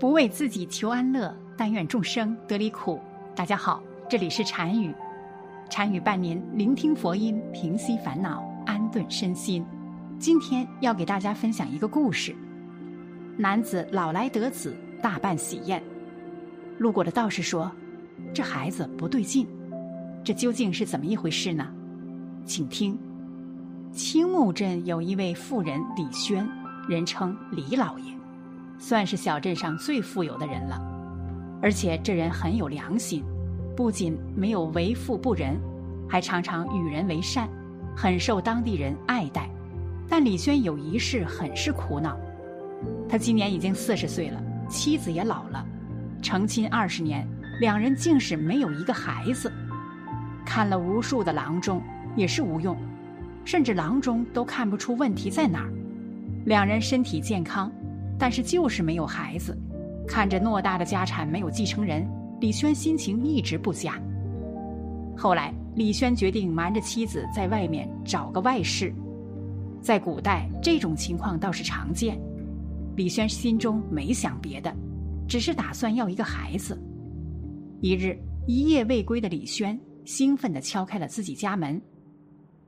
不为自己求安乐，但愿众生得离苦。大家好，这里是禅语，禅语伴您聆听佛音，平息烦恼，安顿身心。今天要给大家分享一个故事：男子老来得子，大办喜宴。路过的道士说：“这孩子不对劲，这究竟是怎么一回事呢？”请听：青木镇有一位富人李轩，人称李老爷。算是小镇上最富有的人了，而且这人很有良心，不仅没有为富不仁，还常常与人为善，很受当地人爱戴。但李轩有一事很是苦恼，他今年已经四十岁了，妻子也老了，成亲二十年，两人竟是没有一个孩子。看了无数的郎中也是无用，甚至郎中都看不出问题在哪儿。两人身体健康。但是就是没有孩子，看着偌大的家产没有继承人，李轩心情一直不佳。后来，李轩决定瞒着妻子在外面找个外室。在古代，这种情况倒是常见。李轩心中没想别的，只是打算要一个孩子。一日，一夜未归的李轩兴奋地敲开了自己家门。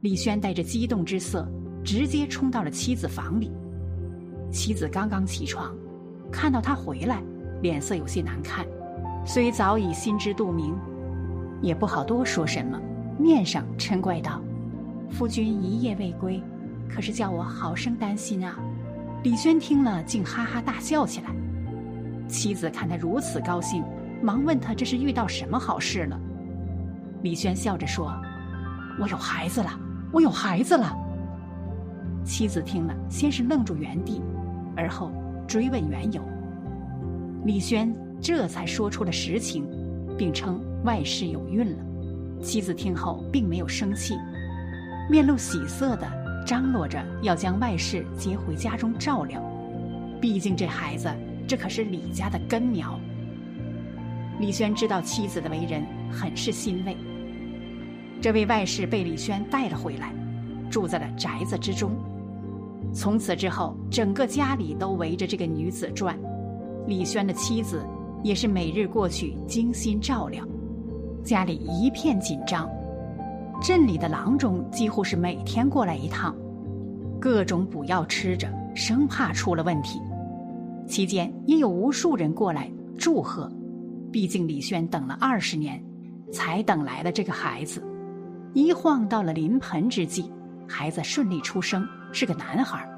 李轩带着激动之色，直接冲到了妻子房里。妻子刚刚起床，看到他回来，脸色有些难看，虽早已心知肚明，也不好多说什么，面上嗔怪道：“夫君一夜未归，可是叫我好生担心啊！”李轩听了，竟哈哈大笑起来。妻子看他如此高兴，忙问他这是遇到什么好事了。李轩笑着说：“我有孩子了，我有孩子了。”妻子听了，先是愣住原地。而后追问缘由，李轩这才说出了实情，并称外室有孕了。妻子听后并没有生气，面露喜色的张罗着要将外室接回家中照料。毕竟这孩子，这可是李家的根苗。李轩知道妻子的为人，很是欣慰。这位外室被李轩带了回来，住在了宅子之中。从此之后，整个家里都围着这个女子转。李轩的妻子也是每日过去精心照料，家里一片紧张。镇里的郎中几乎是每天过来一趟，各种补药吃着，生怕出了问题。期间也有无数人过来祝贺，毕竟李轩等了二十年，才等来了这个孩子。一晃到了临盆之际，孩子顺利出生。是个男孩，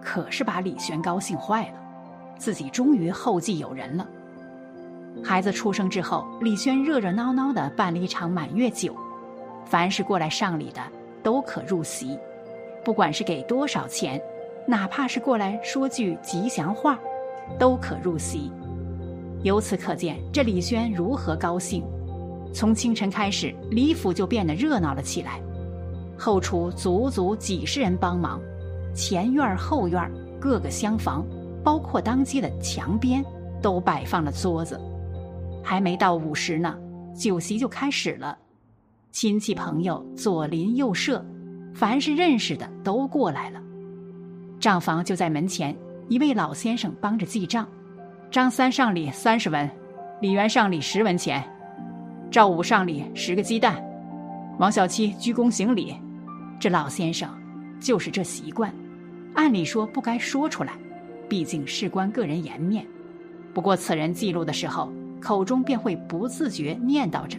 可是把李轩高兴坏了，自己终于后继有人了。孩子出生之后，李轩热热闹闹的办了一场满月酒，凡是过来上礼的都可入席，不管是给多少钱，哪怕是过来说句吉祥话，都可入席。由此可见，这李轩如何高兴。从清晨开始，李府就变得热闹了起来，后厨足足几十人帮忙。前院后院各个厢房，包括当街的墙边，都摆放了桌子。还没到午时呢，酒席就开始了。亲戚朋友左邻右舍，凡是认识的都过来了。账房就在门前，一位老先生帮着记账。张三上礼三十文，李元上礼十文钱，赵五上礼十个鸡蛋，王小七鞠躬行礼。这老先生就是这习惯。按理说不该说出来，毕竟事关个人颜面。不过此人记录的时候，口中便会不自觉念叨着。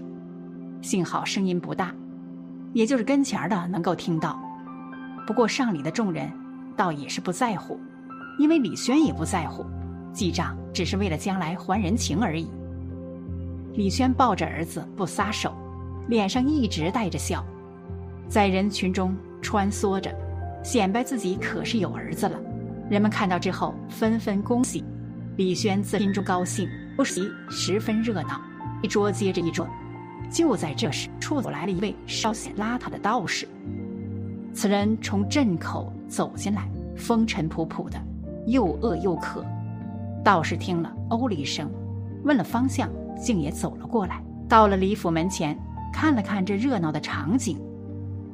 幸好声音不大，也就是跟前的能够听到。不过上礼的众人倒也是不在乎，因为李轩也不在乎，记账只是为了将来还人情而已。李轩抱着儿子不撒手，脸上一直带着笑，在人群中穿梭着。显摆自己可是有儿子了，人们看到之后纷纷恭喜，李轩自心中高兴，不席十分热闹，一桌接着一桌。就在这时，处走来了一位稍显邋遢的道士。此人从镇口走进来，风尘仆仆的，又饿又渴。道士听了，哦了一声，问了方向，竟也走了过来。到了李府门前，看了看这热闹的场景，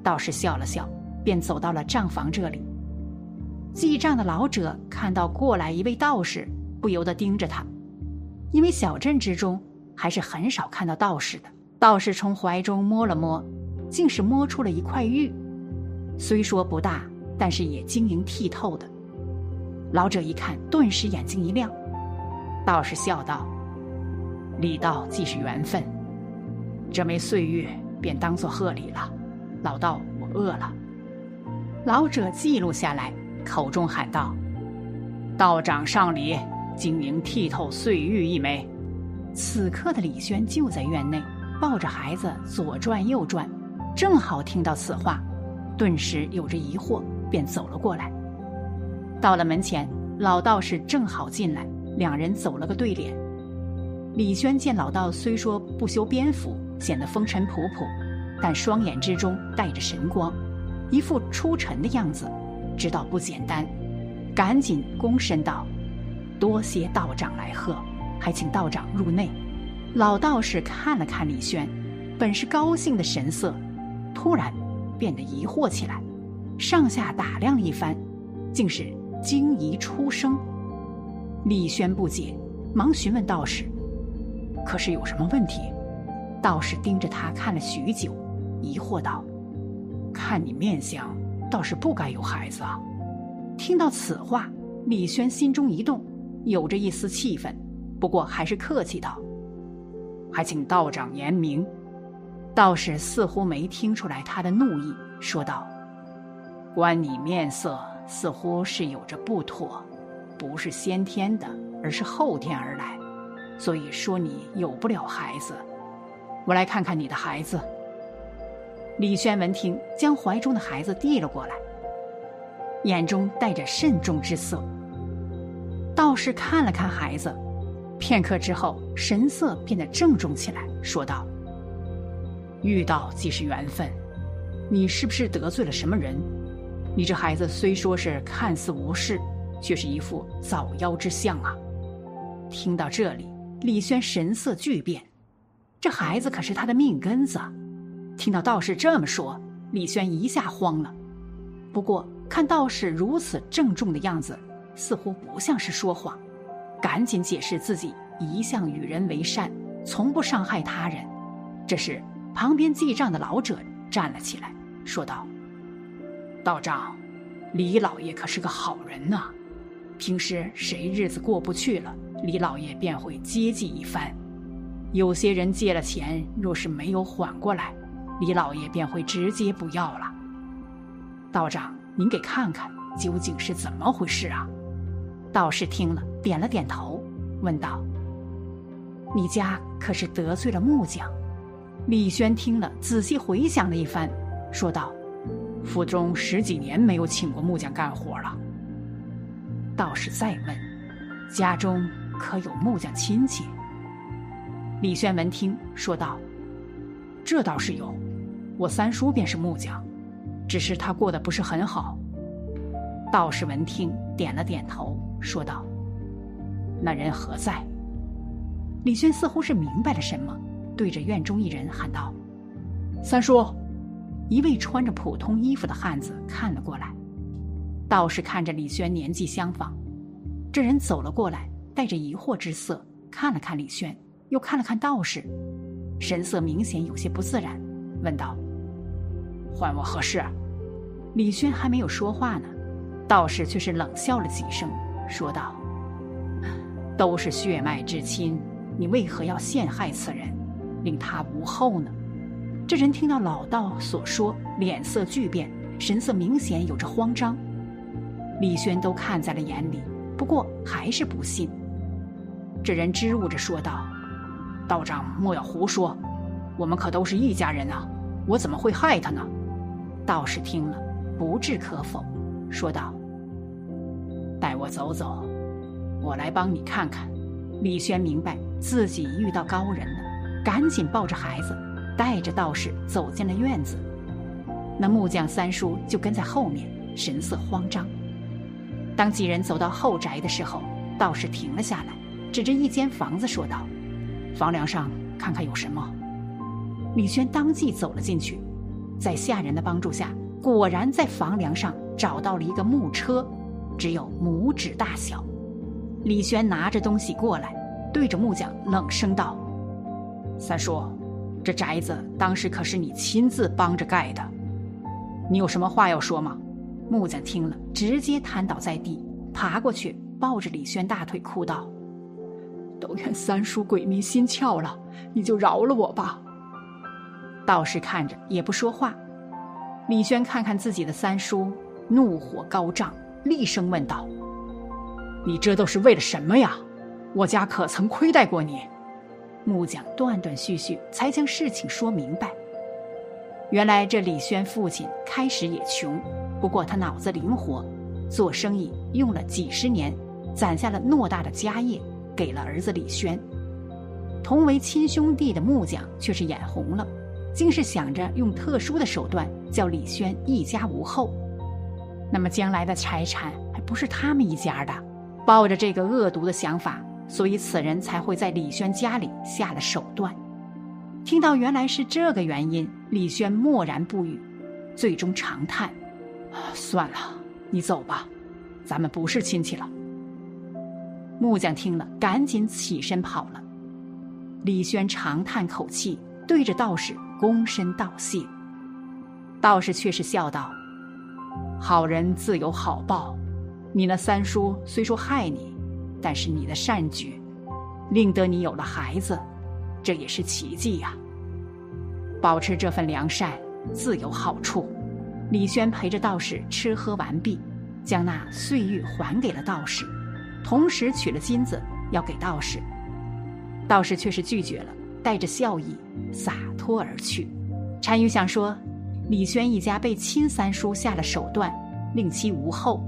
道士笑了笑。便走到了账房这里。记账的老者看到过来一位道士，不由得盯着他，因为小镇之中还是很少看到道士的。道士从怀中摸了摸，竟是摸出了一块玉，虽说不大，但是也晶莹剔透的。老者一看，顿时眼睛一亮。道士笑道：“礼道既是缘分，这枚岁月便当做贺礼了。老道，我饿了。”老者记录下来，口中喊道：“道长上礼，晶莹剔透碎玉一枚。”此刻的李轩就在院内，抱着孩子左转右转，正好听到此话，顿时有着疑惑，便走了过来。到了门前，老道士正好进来，两人走了个对脸。李轩见老道虽说不修边幅，显得风尘仆仆，但双眼之中带着神光。一副出尘的样子，知道不简单，赶紧躬身道：“多谢道长来贺，还请道长入内。”老道士看了看李轩，本是高兴的神色，突然变得疑惑起来，上下打量了一番，竟是惊疑出声。李轩不解，忙询问道士：“可是有什么问题？”道士盯着他看了许久，疑惑道。看你面相，倒是不该有孩子啊！听到此话，李轩心中一动，有着一丝气愤，不过还是客气道：“还请道长言明。”道士似乎没听出来他的怒意，说道：“观你面色，似乎是有着不妥，不是先天的，而是后天而来，所以说你有不了孩子。我来看看你的孩子。”李轩闻听，将怀中的孩子递了过来，眼中带着慎重之色。道士看了看孩子，片刻之后，神色变得郑重起来，说道：“遇到即是缘分，你是不是得罪了什么人？你这孩子虽说是看似无事，却是一副早夭之相啊！”听到这里，李轩神色巨变，这孩子可是他的命根子。听到道士这么说，李轩一下慌了。不过看道士如此郑重的样子，似乎不像是说谎，赶紧解释自己一向与人为善，从不伤害他人。这时，旁边记账的老者站了起来，说道：“道长，李老爷可是个好人呐。平时谁日子过不去了，李老爷便会接济一番。有些人借了钱，若是没有缓过来。”李老爷便会直接不要了。道长，您给看看究竟是怎么回事啊？道士听了，点了点头，问道：“你家可是得罪了木匠？”李轩听了，仔细回想了一番，说道：“府中十几年没有请过木匠干活了。”道士再问：“家中可有木匠亲戚？”李轩闻听，说道：“这倒是有。”我三叔便是木匠，只是他过得不是很好。道士闻听，点了点头，说道：“那人何在？”李轩似乎是明白了什么，对着院中一人喊道：“三叔！”一位穿着普通衣服的汉子看了过来。道士看着李轩年纪相仿，这人走了过来，带着疑惑之色看了看李轩，又看了看道士，神色明显有些不自然，问道。唤我何事？李轩还没有说话呢，道士却是冷笑了几声，说道：“都是血脉至亲，你为何要陷害此人，令他无后呢？”这人听到老道所说，脸色巨变，神色明显有着慌张。李轩都看在了眼里，不过还是不信。这人支吾着说道：“道长莫要胡说，我们可都是一家人啊，我怎么会害他呢？”道士听了，不置可否，说道：“带我走走，我来帮你看看。”李轩明白自己遇到高人了，赶紧抱着孩子，带着道士走进了院子。那木匠三叔就跟在后面，神色慌张。当几人走到后宅的时候，道士停了下来，指着一间房子说道：“房梁上看看有什么。”李轩当即走了进去。在下人的帮助下，果然在房梁上找到了一个木车，只有拇指大小。李轩拿着东西过来，对着木匠冷声道：“三叔，这宅子当时可是你亲自帮着盖的，你有什么话要说吗？”木匠听了，直接瘫倒在地，爬过去抱着李轩大腿哭道：“都怨三叔鬼迷心窍了，你就饶了我吧。”道士看着也不说话。李轩看看自己的三叔，怒火高涨，厉声问道：“你这都是为了什么呀？我家可曾亏待过你？”木匠断断续续才将事情说明白。原来这李轩父亲开始也穷，不过他脑子灵活，做生意用了几十年，攒下了偌大的家业，给了儿子李轩。同为亲兄弟的木匠却是眼红了。竟是想着用特殊的手段叫李轩一家无后，那么将来的财产还不是他们一家的。抱着这个恶毒的想法，所以此人才会在李轩家里下了手段。听到原来是这个原因，李轩默然不语，最终长叹：“算了，你走吧，咱们不是亲戚了。”木匠听了，赶紧起身跑了。李轩长叹口气，对着道士。躬身道谢，道士却是笑道：“好人自有好报，你那三叔虽说害你，但是你的善举，令得你有了孩子，这也是奇迹呀。保持这份良善，自有好处。”李轩陪着道士吃喝完毕，将那碎玉还给了道士，同时取了金子要给道士，道士却是拒绝了。带着笑意，洒脱而去。单于想说，李轩一家被亲三叔下了手段，令其无后。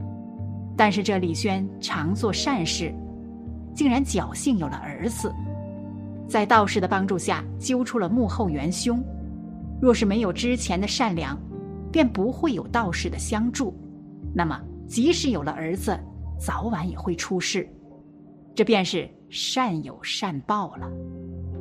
但是这李轩常做善事，竟然侥幸有了儿子，在道士的帮助下揪出了幕后元凶。若是没有之前的善良，便不会有道士的相助。那么，即使有了儿子，早晚也会出事。这便是善有善报了。